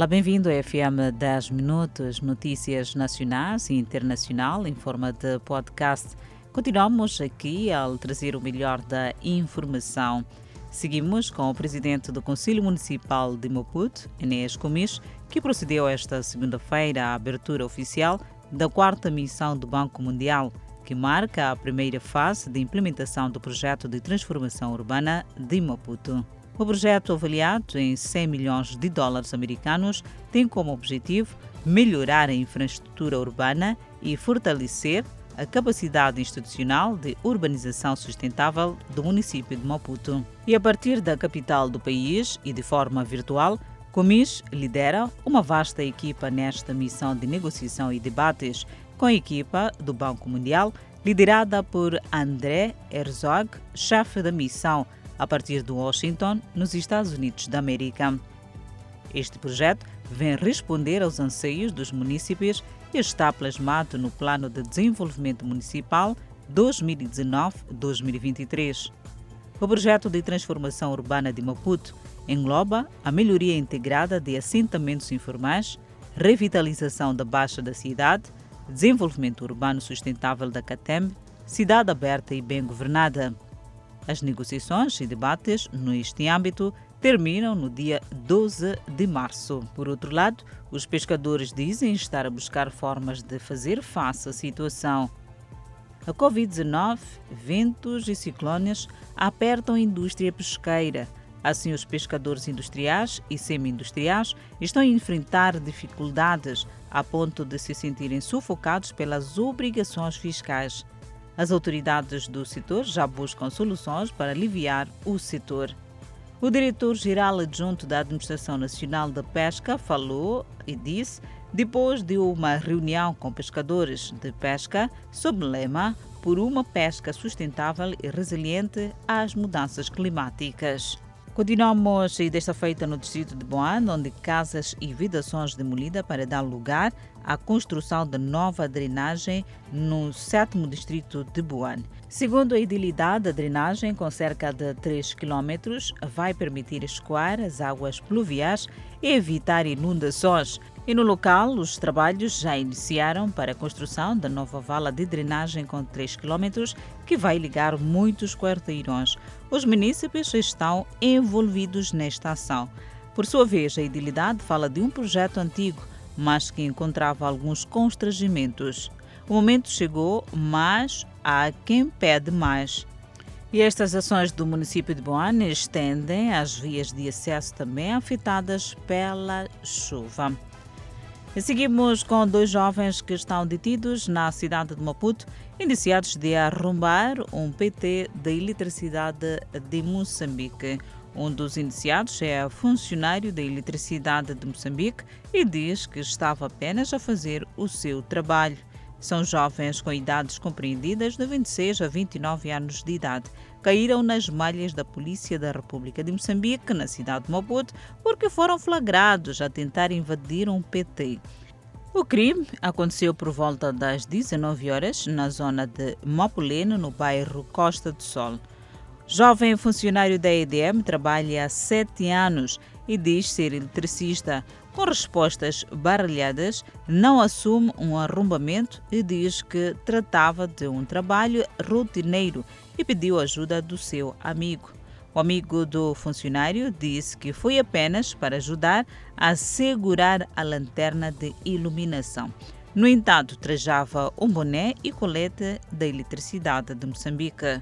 Olá, bem-vindo ao FM 10 Minutos, notícias nacionais e internacional em forma de podcast. Continuamos aqui a trazer o melhor da informação. Seguimos com o presidente do Conselho Municipal de Maputo, Enéas Comis, que procedeu esta segunda-feira à abertura oficial da quarta missão do Banco Mundial, que marca a primeira fase de implementação do projeto de transformação urbana de Maputo. O projeto, avaliado em 100 milhões de dólares americanos, tem como objetivo melhorar a infraestrutura urbana e fortalecer a capacidade institucional de urbanização sustentável do município de Maputo. E a partir da capital do país e de forma virtual, Comis lidera uma vasta equipa nesta missão de negociação e debates, com a equipa do Banco Mundial, liderada por André Herzog, chefe da missão, a partir de Washington, nos Estados Unidos da América. Este projeto vem responder aos anseios dos municípios e está plasmado no Plano de Desenvolvimento Municipal 2019-2023. O projeto de transformação urbana de Maputo engloba a melhoria integrada de assentamentos informais, revitalização da Baixa da cidade, desenvolvimento urbano sustentável da CATEM, cidade aberta e bem governada. As negociações e debates neste âmbito terminam no dia 12 de março. Por outro lado, os pescadores dizem estar a buscar formas de fazer face à situação. A Covid-19, ventos e ciclones apertam a indústria pesqueira. Assim, os pescadores industriais e semi-industriais estão a enfrentar dificuldades a ponto de se sentirem sufocados pelas obrigações fiscais. As autoridades do setor já buscam soluções para aliviar o setor. O diretor-geral adjunto da Administração Nacional da Pesca falou e disse, depois de uma reunião com pescadores de pesca, sob o lema Por uma pesca sustentável e resiliente às mudanças climáticas. Continuamos desta feita no distrito de Boan, onde casas e vidações demolidas para dar lugar à construção de nova drenagem no sétimo distrito de Boan. Segundo a idilidade, a drenagem, com cerca de 3 km, vai permitir escoar as águas pluviais evitar inundações. E no local, os trabalhos já iniciaram para a construção da nova vala de drenagem com 3 km, que vai ligar muitos quarteirões. Os municípios estão envolvidos nesta ação. Por sua vez, a idilidade fala de um projeto antigo, mas que encontrava alguns constrangimentos. O momento chegou, mas há quem pede mais. E estas ações do município de Boane estendem as vias de acesso também afetadas pela chuva. E seguimos com dois jovens que estão detidos na cidade de Maputo, indiciados de arrombar um PT da eletricidade de Moçambique. Um dos indiciados é funcionário da eletricidade de Moçambique e diz que estava apenas a fazer o seu trabalho. São jovens com idades compreendidas de 26 a 29 anos de idade. Caíram nas malhas da Polícia da República de Moçambique, na cidade de Maputo, porque foram flagrados a tentar invadir um PT. O crime aconteceu por volta das 19 horas na zona de Mapuleno, no bairro Costa do Sol. Jovem funcionário da EDM trabalha há sete anos e diz ser eletricista. Com respostas baralhadas, não assume um arrombamento e diz que tratava de um trabalho rotineiro e pediu ajuda do seu amigo. O amigo do funcionário disse que foi apenas para ajudar a segurar a lanterna de iluminação. No entanto, trajava um boné e colete da eletricidade de Moçambique.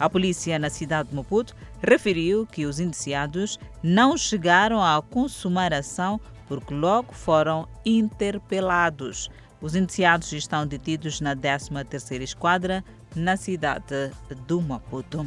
A polícia na cidade de Maputo referiu que os indiciados não chegaram a consumar ação porque logo foram interpelados. Os indiciados estão detidos na 13ª Esquadra, na cidade do Maputo.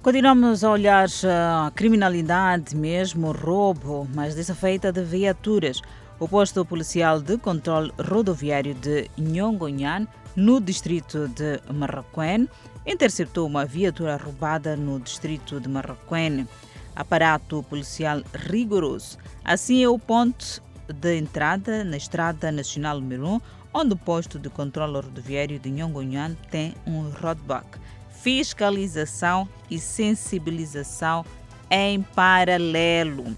Continuamos a olhar a criminalidade, mesmo roubo, mas dessa feita de viaturas. O posto policial de controle rodoviário de Nhongonhan, no distrito de Marraquém, interceptou uma viatura roubada no distrito de Marraquém. Aparato policial rigoroso. Assim é o ponto de entrada na Estrada Nacional número 1, onde o posto de controle rodoviário de Nhongonhan tem um roadblock. Fiscalização e sensibilização em paralelo.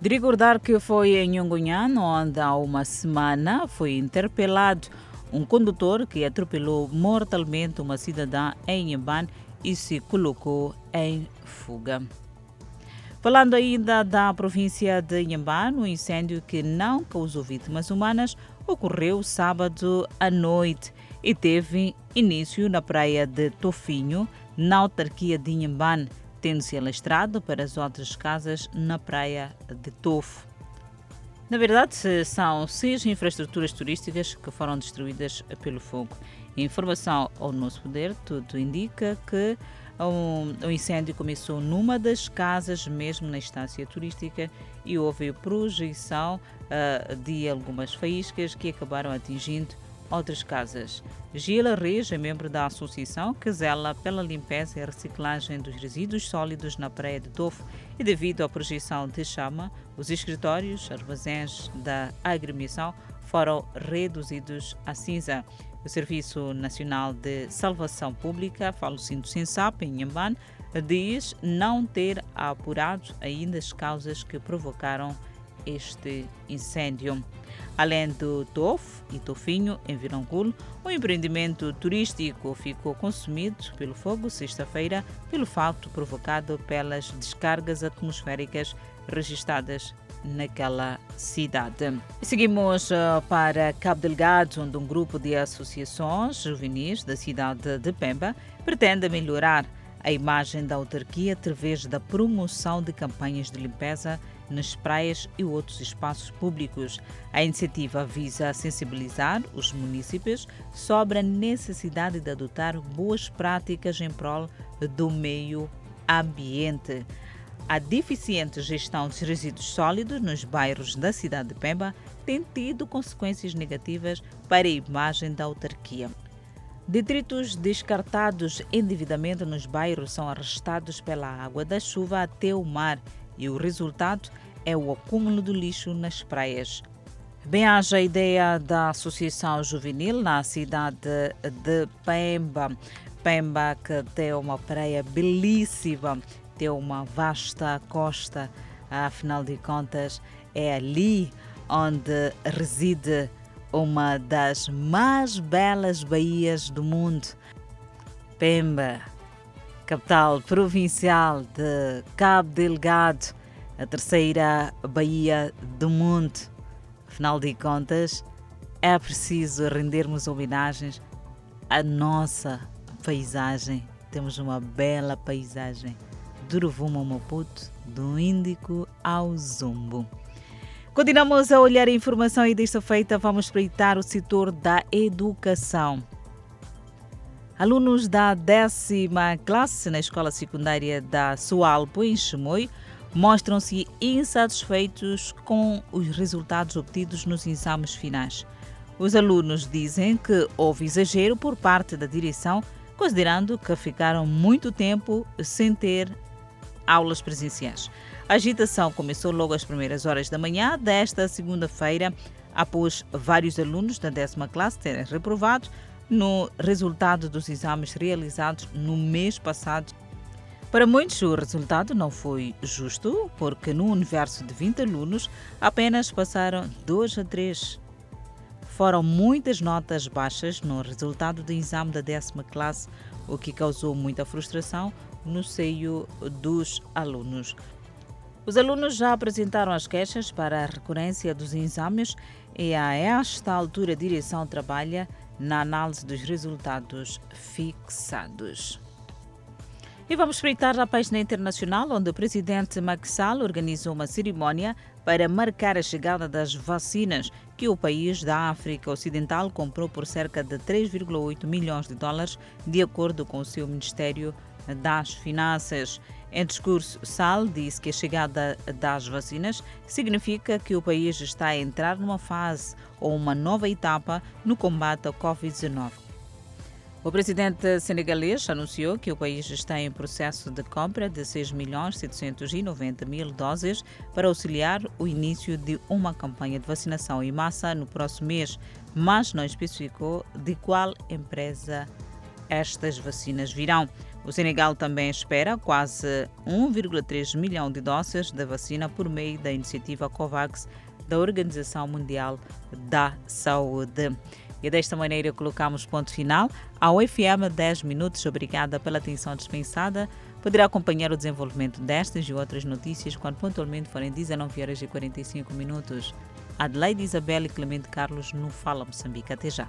De recordar que foi em Nhongonhan, onde há uma semana foi interpelado um condutor que atropelou mortalmente uma cidadã em Inhambane e se colocou em fuga. Falando ainda da província de Inhambane, um incêndio que não causou vítimas humanas ocorreu sábado à noite e teve início na praia de Tofinho, na autarquia de Inhambane, tendo-se alastrado para as outras casas na praia de Tofo. Na verdade, são seis infraestruturas turísticas que foram destruídas pelo fogo. Informação ao nosso poder, tudo indica que o incêndio começou numa das casas, mesmo na estância turística, e houve projeção uh, de algumas faíscas que acabaram atingindo outras casas. Gila Reis é membro da associação que zela pela limpeza e reciclagem dos resíduos sólidos na Praia de Tofo e devido à projeção de chama, os escritórios, armazéns da agremiação foram reduzidos a cinza. O Serviço Nacional de Salvação Pública, Falocindo Sensap, em Nhambane, diz não ter apurado ainda as causas que provocaram este incêndio. Além do TOF e Tofinho, em Virangulo, o empreendimento turístico ficou consumido pelo fogo sexta-feira pelo fato provocado pelas descargas atmosféricas registradas naquela cidade. Seguimos uh, para Cabo Delgado, onde um grupo de associações juvenis da cidade de Pemba pretende melhorar a imagem da autarquia através da promoção de campanhas de limpeza nas praias e outros espaços públicos. A iniciativa visa sensibilizar os municípios sobre a necessidade de adotar boas práticas em prol do meio ambiente. A deficiente gestão de resíduos sólidos nos bairros da cidade de Pemba tem tido consequências negativas para a imagem da autarquia. Detritos descartados indevidamente nos bairros são arrastados pela água da chuva até o mar e o resultado é o acúmulo de lixo nas praias. Bem, haja a ideia da Associação Juvenil na cidade de Pemba. Pemba que tem uma praia belíssima, tem uma vasta costa, afinal de contas é ali onde reside uma das mais belas baías do mundo. Pemba, capital provincial de Cabo Delgado, a terceira baía do mundo. Afinal de contas, é preciso rendermos homenagens à nossa paisagem. Temos uma bela paisagem do Rovuma ao Maputo, do Índico ao Zumbo. Continuamos a olhar a informação e desta feita vamos espreitar o setor da educação. Alunos da décima classe na escola secundária da Sualpo, em Chimoio, mostram-se insatisfeitos com os resultados obtidos nos exames finais. Os alunos dizem que houve exagero por parte da direção, considerando que ficaram muito tempo sem ter aulas presenciais. A agitação começou logo às primeiras horas da manhã desta segunda-feira, após vários alunos da décima classe terem reprovado no resultado dos exames realizados no mês passado. Para muitos, o resultado não foi justo, porque no universo de 20 alunos apenas passaram 2 a 3. Foram muitas notas baixas no resultado do exame da décima classe, o que causou muita frustração no seio dos alunos. Os alunos já apresentaram as queixas para a recorrência dos exames e a esta altura a direção trabalha na análise dos resultados fixados. E vamos espreitar a página internacional, onde o presidente Macky Sall organizou uma cerimónia para marcar a chegada das vacinas que o país da África Ocidental comprou por cerca de 3,8 milhões de dólares, de acordo com o seu Ministério das Finanças. Em discurso, Sal disse que a chegada das vacinas significa que o país está a entrar numa fase ou uma nova etapa no combate ao Covid-19. O presidente senegalês anunciou que o país está em processo de compra de 6 milhões 790 mil doses para auxiliar o início de uma campanha de vacinação em massa no próximo mês, mas não especificou de qual empresa estas vacinas virão. O Senegal também espera quase 1,3 milhão de doses da vacina por meio da iniciativa COVAX da Organização Mundial da Saúde. E desta maneira colocamos ponto final ao FM 10 minutos. Obrigada pela atenção dispensada. Poderá acompanhar o desenvolvimento destas e outras notícias quando pontualmente forem 19 horas e 45 minutos. Adelaide Isabel e Clemente Carlos no Fala Moçambique. Até já.